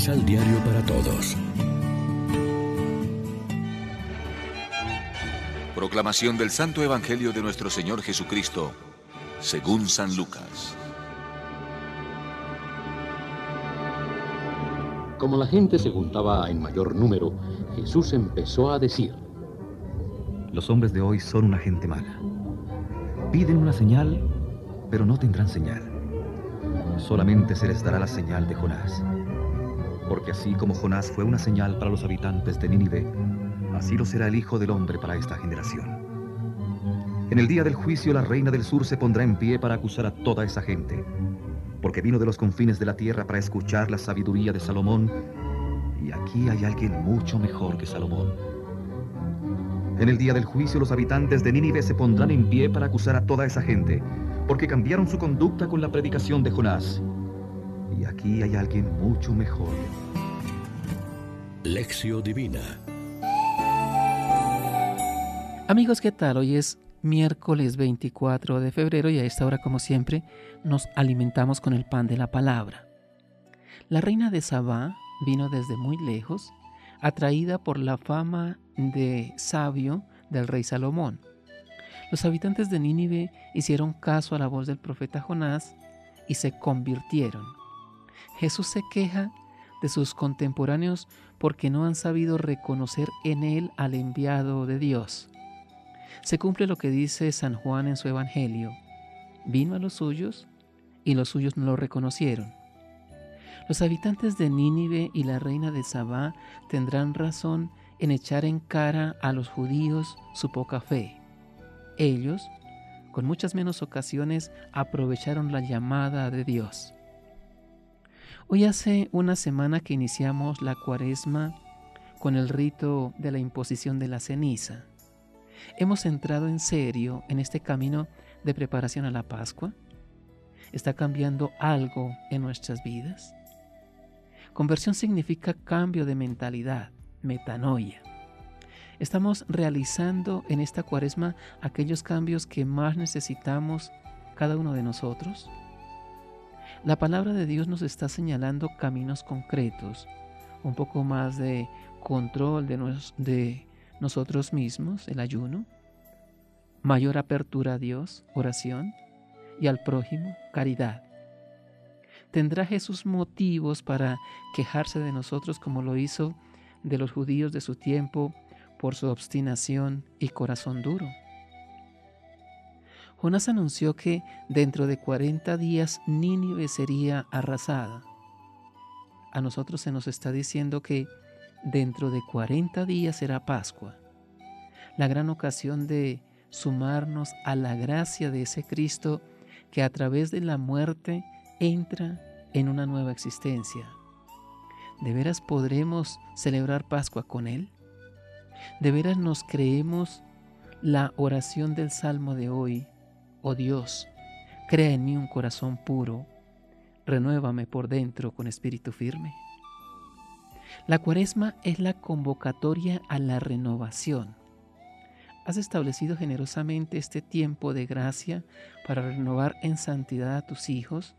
Misal Diario para Todos. Proclamación del Santo Evangelio de nuestro Señor Jesucristo, según San Lucas. Como la gente se juntaba en mayor número, Jesús empezó a decir, Los hombres de hoy son una gente mala. Piden una señal, pero no tendrán señal. Solamente se les dará la señal de Jonás. Porque así como Jonás fue una señal para los habitantes de Nínive, así lo será el Hijo del Hombre para esta generación. En el día del juicio la reina del sur se pondrá en pie para acusar a toda esa gente porque vino de los confines de la tierra para escuchar la sabiduría de Salomón, y aquí hay alguien mucho mejor que Salomón. En el día del juicio los habitantes de Nínive se pondrán en pie para acusar a toda esa gente, porque cambiaron su conducta con la predicación de Jonás. Aquí hay alguien mucho mejor. Lección Divina Amigos, ¿qué tal? Hoy es miércoles 24 de febrero y a esta hora, como siempre, nos alimentamos con el pan de la palabra. La reina de Sabá vino desde muy lejos, atraída por la fama de sabio del rey Salomón. Los habitantes de Nínive hicieron caso a la voz del profeta Jonás y se convirtieron. Jesús se queja de sus contemporáneos porque no han sabido reconocer en él al enviado de Dios se cumple lo que dice San Juan en su Evangelio. Vino a los suyos y los suyos no lo reconocieron. Los habitantes de Nínive y la reina de Sabá tendrán razón en echar en cara a los judíos su poca fe. Ellos, con muchas menos ocasiones, aprovecharon la llamada de Dios. Hoy hace una semana que iniciamos la cuaresma con el rito de la imposición de la ceniza. ¿Hemos entrado en serio en este camino de preparación a la Pascua? ¿Está cambiando algo en nuestras vidas? Conversión significa cambio de mentalidad, metanoia. ¿Estamos realizando en esta cuaresma aquellos cambios que más necesitamos cada uno de nosotros? La palabra de Dios nos está señalando caminos concretos, un poco más de control de, de nosotros mismos, el ayuno, mayor apertura a Dios, oración, y al prójimo, caridad. ¿Tendrá Jesús motivos para quejarse de nosotros como lo hizo de los judíos de su tiempo por su obstinación y corazón duro? Jonás anunció que dentro de 40 días Nínive sería arrasada. A nosotros se nos está diciendo que Dentro de 40 días será Pascua, la gran ocasión de sumarnos a la gracia de ese Cristo que a través de la muerte entra en una nueva existencia. ¿De veras podremos celebrar Pascua con Él? ¿De veras nos creemos la oración del Salmo de hoy? Oh Dios, crea en mí un corazón puro, renuévame por dentro con espíritu firme. La cuaresma es la convocatoria a la renovación. Has establecido generosamente este tiempo de gracia para renovar en santidad a tus hijos,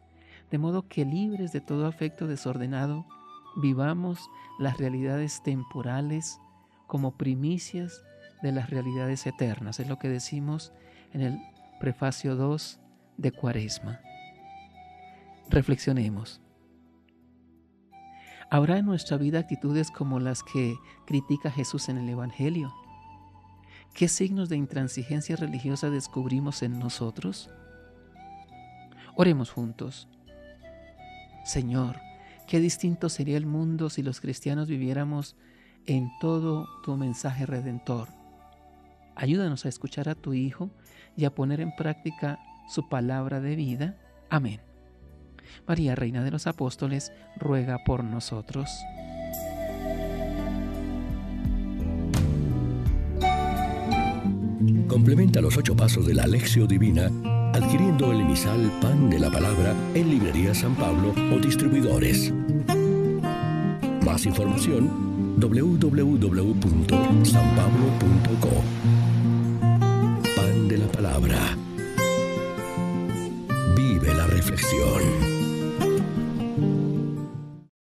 de modo que libres de todo afecto desordenado, vivamos las realidades temporales como primicias de las realidades eternas. Es lo que decimos en el prefacio 2 de Cuaresma. Reflexionemos. ¿Habrá en nuestra vida actitudes como las que critica Jesús en el Evangelio? ¿Qué signos de intransigencia religiosa descubrimos en nosotros? Oremos juntos. Señor, qué distinto sería el mundo si los cristianos viviéramos en todo tu mensaje redentor. Ayúdanos a escuchar a tu Hijo y a poner en práctica su palabra de vida. Amén. María, Reina de los Apóstoles, ruega por nosotros. Complementa los ocho pasos de la Alexio Divina adquiriendo el emisal Pan de la Palabra en Librería San Pablo o distribuidores. Más información www.sanpablo.co